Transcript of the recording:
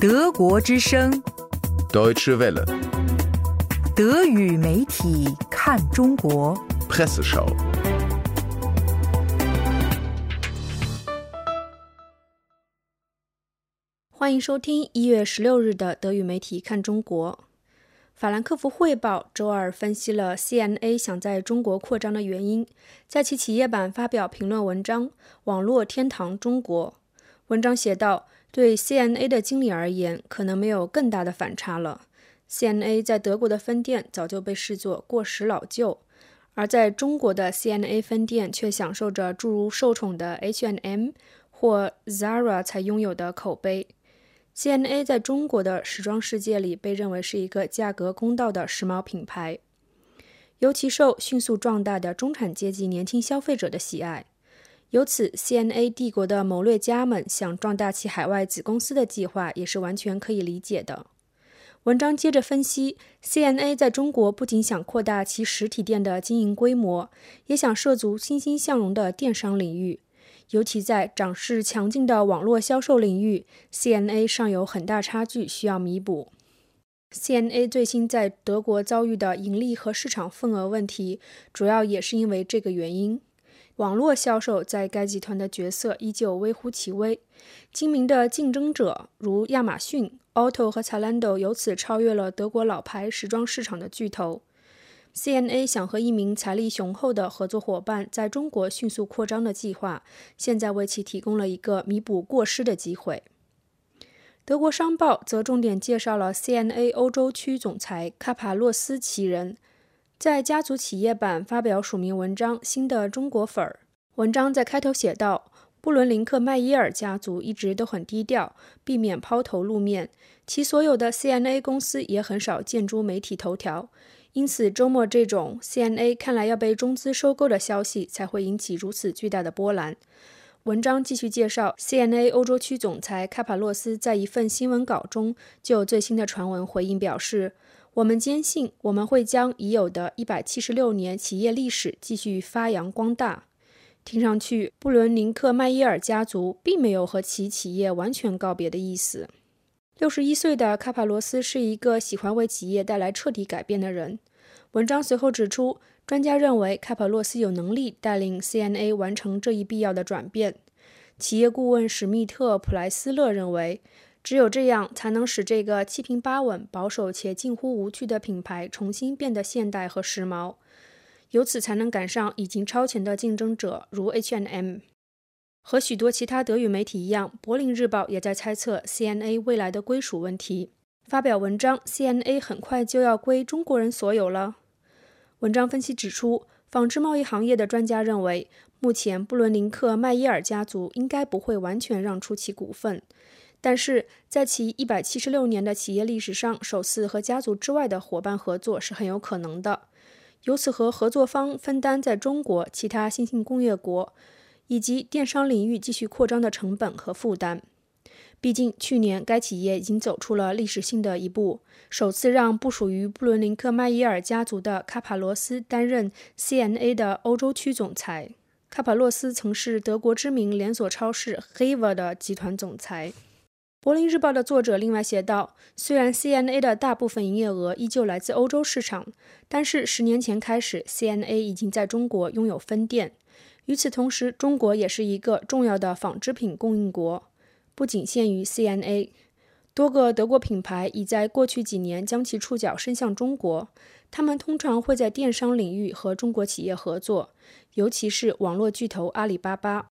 德国之声，Deutsche Welle, 德语媒体看中国。Presseschau. 欢迎收听一月十六日的德语媒体看中国。法兰克福汇报周二分析了 CNA 想在中国扩张的原因，在其企业版发表评论文章《网络天堂中国》。文章写道：“对 CNA 的经理而言，可能没有更大的反差了。CNA 在德国的分店早就被视作过时老旧，而在中国的 CNA 分店却享受着诸如受宠的 H&M 或 Zara 才拥有的口碑。” CNA 在中国的时装世界里被认为是一个价格公道的时髦品牌，尤其受迅速壮大的中产阶级年轻消费者的喜爱。由此，CNA 帝国的谋略家们想壮大其海外子公司的计划也是完全可以理解的。文章接着分析，CNA 在中国不仅想扩大其实体店的经营规模，也想涉足欣欣向荣的电商领域。尤其在涨势强劲的网络销售领域，CNA 尚有很大差距需要弥补。CNA 最新在德国遭遇的盈利和市场份额问题，主要也是因为这个原因。网络销售在该集团的角色依旧微乎其微，精明的竞争者如亚马逊、Otto 和 Zalando 由此超越了德国老牌时装市场的巨头。CNA 想和一名财力雄厚的合作伙伴在中国迅速扩张的计划，现在为其提供了一个弥补过失的机会。德国商报则重点介绍了 CNA 欧洲区总裁卡帕洛斯其人，在家族企业版发表署名文章《新的中国粉儿》。文章在开头写道：“布伦林克麦耶尔家族一直都很低调，避免抛头露面，其所有的 CNA 公司也很少见诸媒体头条。”因此，周末这种 CNA 看来要被中资收购的消息才会引起如此巨大的波澜。文章继续介绍，CNA 欧洲区总裁卡帕洛斯在一份新闻稿中就最新的传闻回应表示：“我们坚信我们会将已有的一百七十六年企业历史继续发扬光大。”听上去，布伦宁克麦耶尔家族并没有和其企业完全告别的意思。六十一岁的卡帕罗斯是一个喜欢为企业带来彻底改变的人。文章随后指出，专家认为卡帕洛斯有能力带领 CNA 完成这一必要的转变。企业顾问史密特·普莱斯勒认为，只有这样才能使这个七平八稳、保守且近乎无趣的品牌重新变得现代和时髦，由此才能赶上已经超前的竞争者如 H&M。和许多其他德语媒体一样，《柏林日报》也在猜测 CNA 未来的归属问题，发表文章：“CNA 很快就要归中国人所有了。”文章分析指出，纺织贸易行业的专家认为，目前布伦林克麦耶尔家族应该不会完全让出其股份，但是在其176年的企业历史上，首次和家族之外的伙伴合作是很有可能的，由此和合作方分担在中国、其他新兴工业国。以及电商领域继续扩张的成本和负担。毕竟，去年该企业已经走出了历史性的一步，首次让不属于布伦林克迈耶尔家族的卡帕罗斯担任 CNA 的欧洲区总裁。卡帕洛斯曾是德国知名连锁超市 Hever 的集团总裁。柏林日报的作者另外写道：“虽然 CNA 的大部分营业额依旧来自欧洲市场，但是十年前开始，CNA 已经在中国拥有分店。”与此同时，中国也是一个重要的纺织品供应国，不仅限于 CNA。多个德国品牌已在过去几年将其触角伸向中国，他们通常会在电商领域和中国企业合作，尤其是网络巨头阿里巴巴。